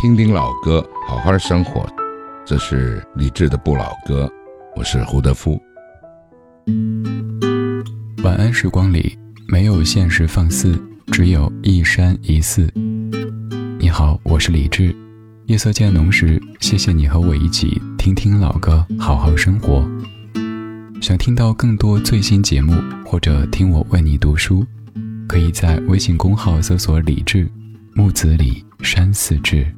听听老歌，好好生活。这是李志的不老歌，我是胡德夫。晚安时光里没有现实放肆，只有一山一寺。你好，我是李志。夜色渐浓时，谢谢你和我一起听听老歌，好好生活。想听到更多最新节目，或者听我为你读书，可以在微信公号搜索“李志木子李山寺志”。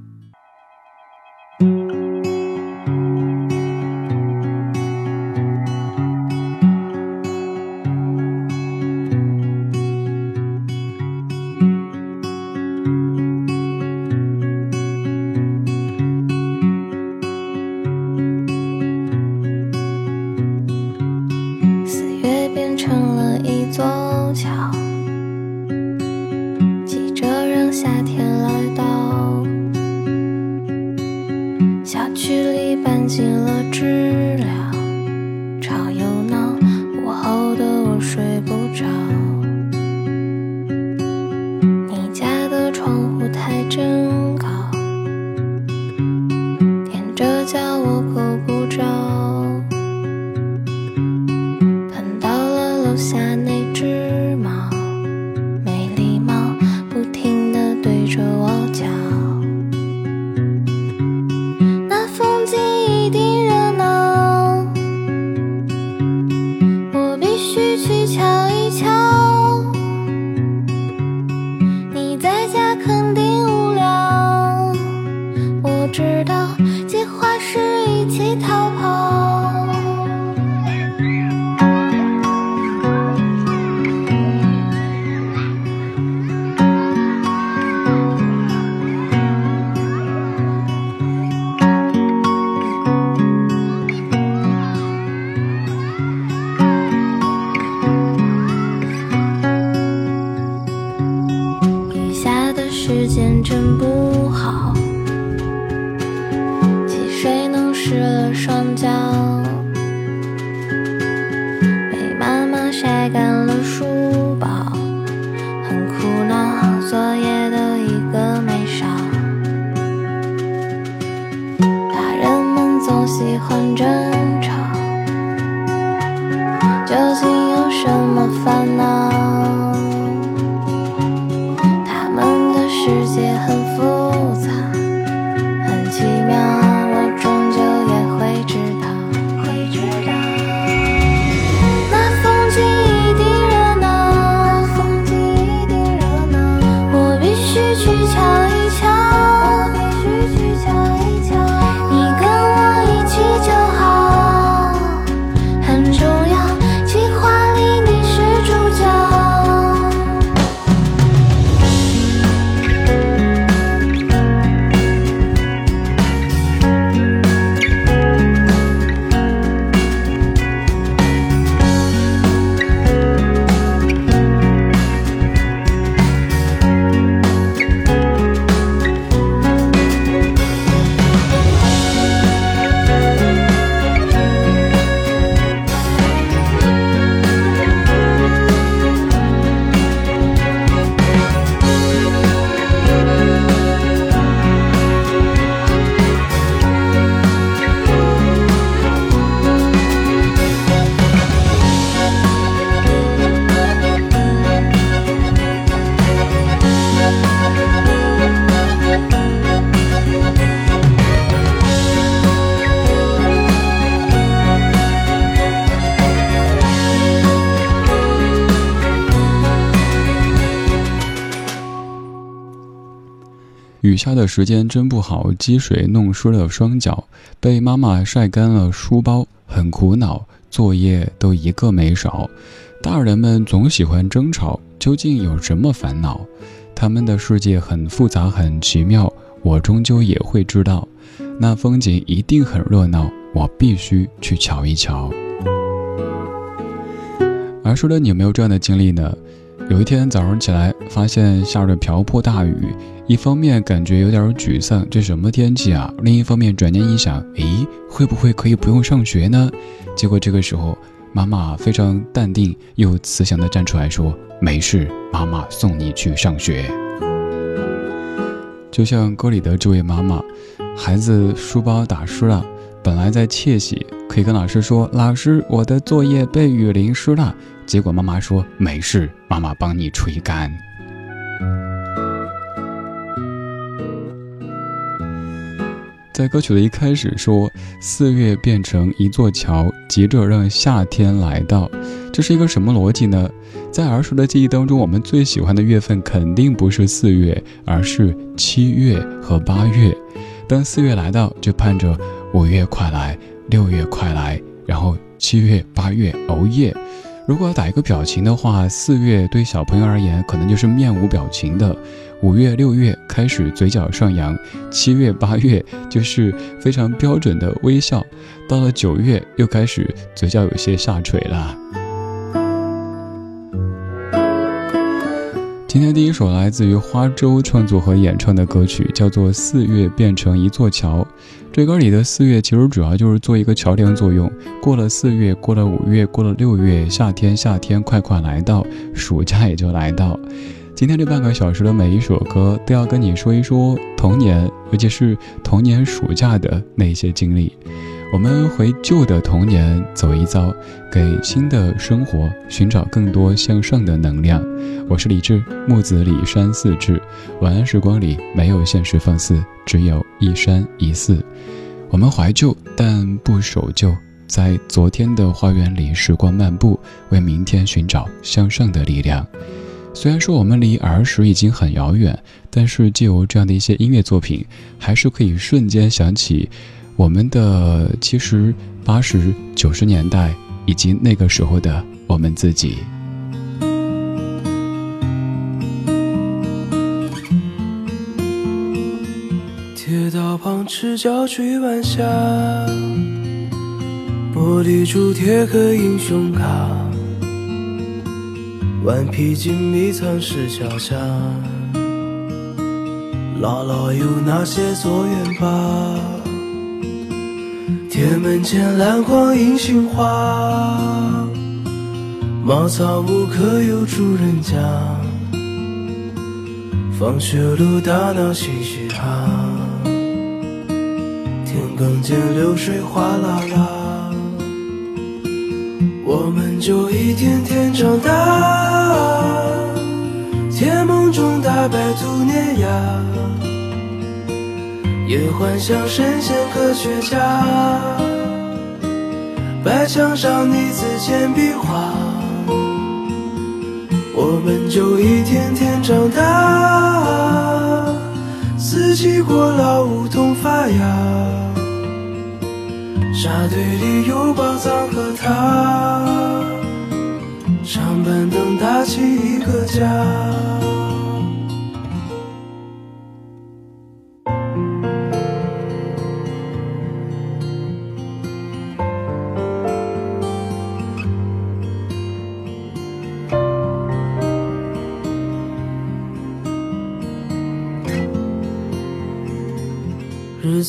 世界很复雨下的时间真不好，积水弄湿了双脚，被妈妈晒干了书包，很苦恼，作业都一个没少。大人们总喜欢争吵，究竟有什么烦恼？他们的世界很复杂，很奇妙，我终究也会知道。那风景一定很热闹，我必须去瞧一瞧。而说的你有没有这样的经历呢？有一天早上起来，发现下着瓢泼大雨，一方面感觉有点沮丧，这什么天气啊？另一方面转念一想，诶，会不会可以不用上学呢？结果这个时候，妈妈非常淡定又慈祥地站出来说：“没事，妈妈送你去上学。”就像歌里的这位妈妈，孩子书包打湿了，本来在窃喜，可以跟老师说：“老师，我的作业被雨淋湿了。”结果妈妈说：“没事，妈妈帮你吹干。”在歌曲的一开始说：“四月变成一座桥，急着让夏天来到。”这是一个什么逻辑呢？在儿时的记忆当中，我们最喜欢的月份肯定不是四月，而是七月和八月。当四月来到，就盼着五月快来，六月快来，然后七月、八月熬夜。如果要打一个表情的话，四月对小朋友而言可能就是面无表情的；五月、六月开始嘴角上扬；七月、八月就是非常标准的微笑；到了九月又开始嘴角有些下垂了。今天第一首来自于花粥创作和演唱的歌曲，叫做《四月变成一座桥》。这歌里的四月其实主要就是做一个桥梁作用。过了四月，过了五月，过了六月，夏天，夏天快快来到，暑假也就来到。今天这半个小时的每一首歌，都要跟你说一说童年，尤其是童年暑假的那些经历。我们回旧的童年走一遭，给新的生活寻找更多向上的能量。我是李志，木子李山四志。晚安时光里没有现实放肆，只有一山一寺。我们怀旧，但不守旧，在昨天的花园里时光漫步，为明天寻找向上的力量。虽然说我们离儿时已经很遥远，但是借由这样的一些音乐作品，还是可以瞬间想起。我们的其实八十九十年代以及那个时候的我们自己。铁道旁赤脚追晚霞，玻璃珠铁壳英雄卡，顽皮筋迷藏石桥下，姥姥有那些作业本。铁门前篮筐银杏花，茅草屋可有住人家？放学路打闹嘻嘻哈，田埂间流水哗啦啦，我们就一天天长大，甜梦中大白兔碾压。也幻想神仙科学家，白墙上你字铅笔画，我们就一天天长大。四季过老，梧桐发芽，沙堆里有宝藏和他，长板凳搭起一个家。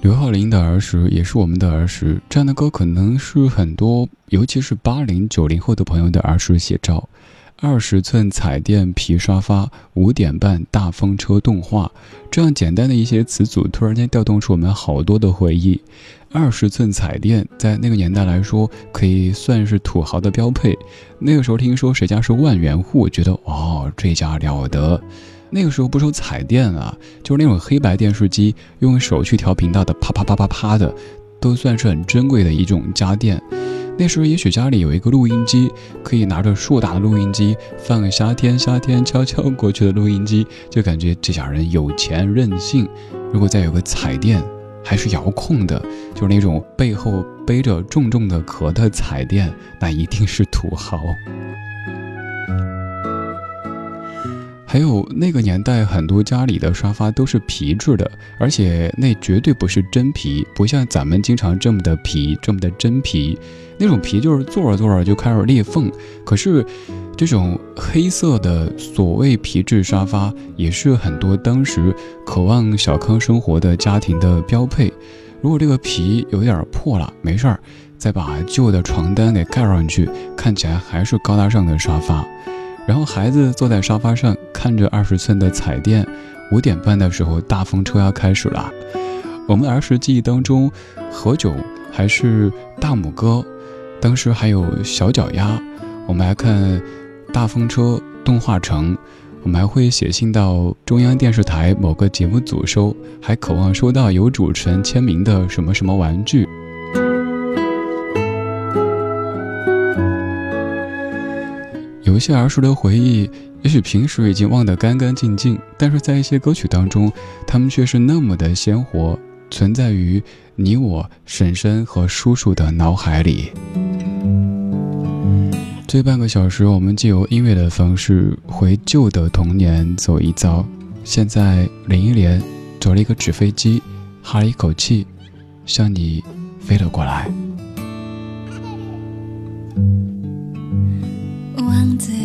刘浩林的儿时也是我们的儿时，这样的歌可能是很多，尤其是八零九零后的朋友的儿时写照。二十寸彩电皮沙发，五点半大风车动画，这样简单的一些词组，突然间调动出我们好多的回忆。二十寸彩电在那个年代来说，可以算是土豪的标配。那个时候听说谁家是万元户，觉得哦这家了得。那个时候不说彩电啊，就是那种黑白电视机，用手去调频道的，啪啪啪啪啪的，都算是很珍贵的一种家电。那时候也许家里有一个录音机，可以拿着硕大的录音机放《夏天夏天悄悄过去》的录音机，就感觉这家人有钱任性。如果再有个彩电，还是遥控的，就是那种背后背着重重的壳的彩电，那一定是土豪。还有那个年代，很多家里的沙发都是皮质的，而且那绝对不是真皮，不像咱们经常这么的皮，这么的真皮。那种皮就是坐着坐着就开始裂缝。可是，这种黑色的所谓皮质沙发，也是很多当时渴望小康生活的家庭的标配。如果这个皮有点破了，没事儿，再把旧的床单给盖上去，看起来还是高大上的沙发。然后孩子坐在沙发上，看着二十寸的彩电。五点半的时候，大风车要开始了。我们儿时记忆当中，何炅还是大拇哥，当时还有小脚丫。我们还看大风车动画城，我们还会写信到中央电视台某个节目组收，还渴望收到有主持人签名的什么什么玩具。有一些儿时的回忆，也许平时已经忘得干干净净，但是在一些歌曲当中，他们却是那么的鲜活，存在于你我婶婶和叔叔的脑海里。这半个小时，我们借由音乐的方式回旧的童年走一遭。现在，林忆莲走了一个纸飞机，哈了一口气，向你飞了过来。样子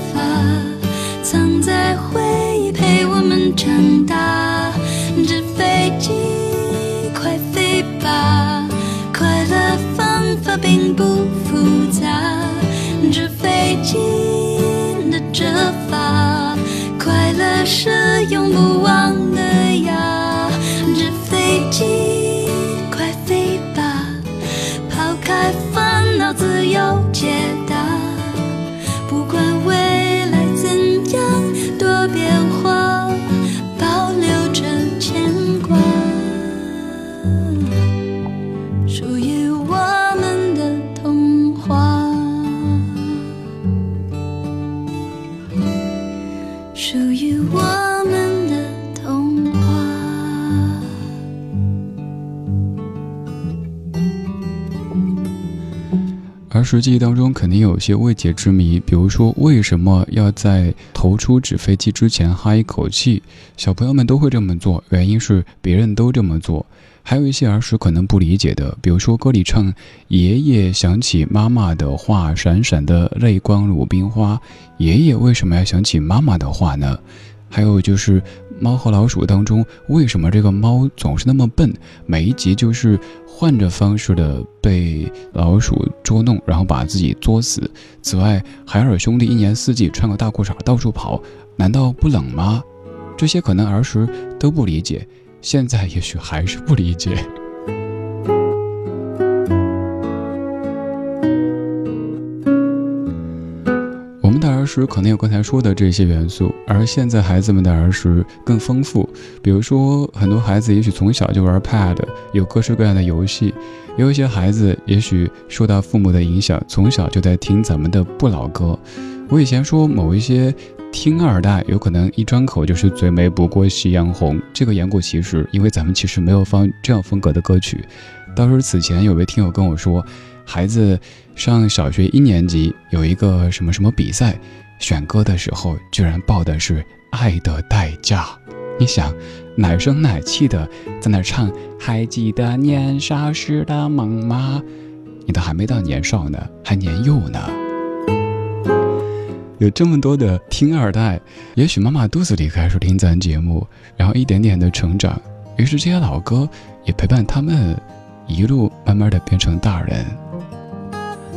折法，藏在回忆陪我们长大。纸飞机，快飞吧！快乐方法并不复杂。纸飞机的折法，快乐是永不忘的时记当中肯定有些未解之谜，比如说为什么要在投出纸飞机之前哈一口气？小朋友们都会这么做，原因是别人都这么做。还有一些儿时可能不理解的，比如说歌里唱“爷爷想起妈妈的话，闪闪的泪光如冰花”，爷爷为什么要想起妈妈的话呢？还有就是《猫和老鼠》当中，为什么这个猫总是那么笨？每一集就是换着方式的被老鼠捉弄，然后把自己作死。此外，海尔兄弟一年四季穿个大裤衩到处跑，难道不冷吗？这些可能儿时都不理解，现在也许还是不理解。时可能有刚才说的这些元素，而现在孩子们的儿时更丰富。比如说，很多孩子也许从小就玩 Pad，有各式各样的游戏；也有一些孩子也许受到父母的影响，从小就在听咱们的不老歌。我以前说某一些听二代，有可能一张口就是“最美不过夕阳红”，这个言过其实，因为咱们其实没有放这样风格的歌曲。倒是此前有位听友跟我说，孩子上小学一年级有一个什么什么比赛，选歌的时候居然报的是《爱的代价》。你想，奶声奶气的在那唱“还记得年少时的梦吗？”你都还没到年少呢，还年幼呢。有这么多的听二代，也许妈妈肚子里开始听咱节目，然后一点点的成长，于是这些老歌也陪伴他们一路慢慢的变成大人。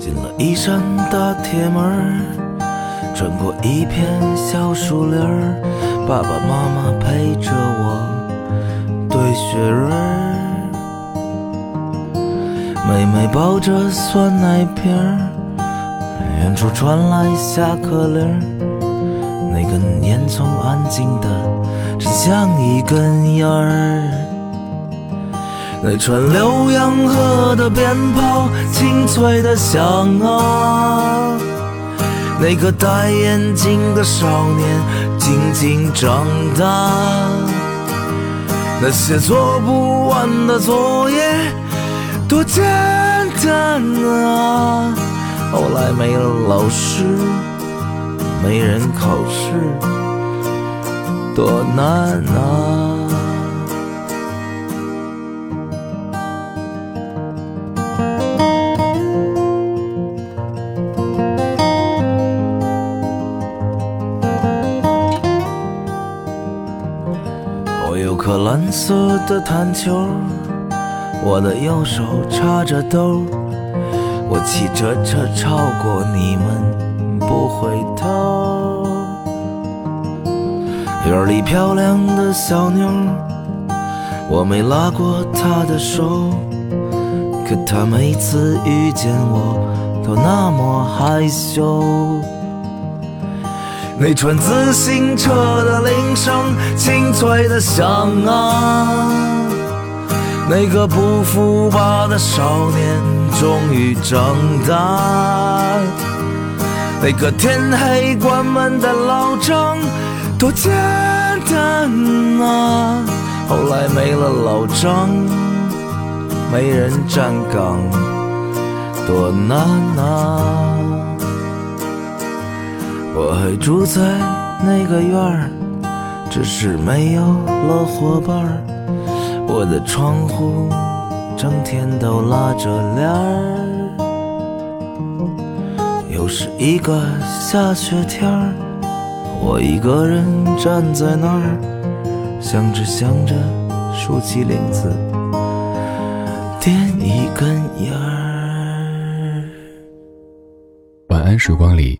进了一扇大铁门，穿过一片小树林儿，爸爸妈妈陪着我堆雪人儿，妹妹抱着酸奶瓶儿，远处传来下课铃儿，那根烟囱安静的，真像一根烟儿。那串浏阳河的鞭炮，清脆的响啊！那个戴眼镜的少年，静静长大。那些做不完的作业，多简单啊！后来没了老师，没人考试，多难啊！色的弹球，我的右手插着兜，我骑着车超过你们不回头。院里漂亮的小妞，我没拉过她的手，可她每次遇见我都那么害羞。那串自行车的铃声清脆的响啊，那个不服吧的少年终于长大，那个天黑关门的老张多简单啊！后来没了老张，没人站岗，多难啊！我还住在那个院儿，只是没有了伙伴儿。我的窗户整天都拉着帘儿。又是一个下雪天儿，我一个人站在那儿，想着想着，竖起领子，点一根烟儿。晚安时光里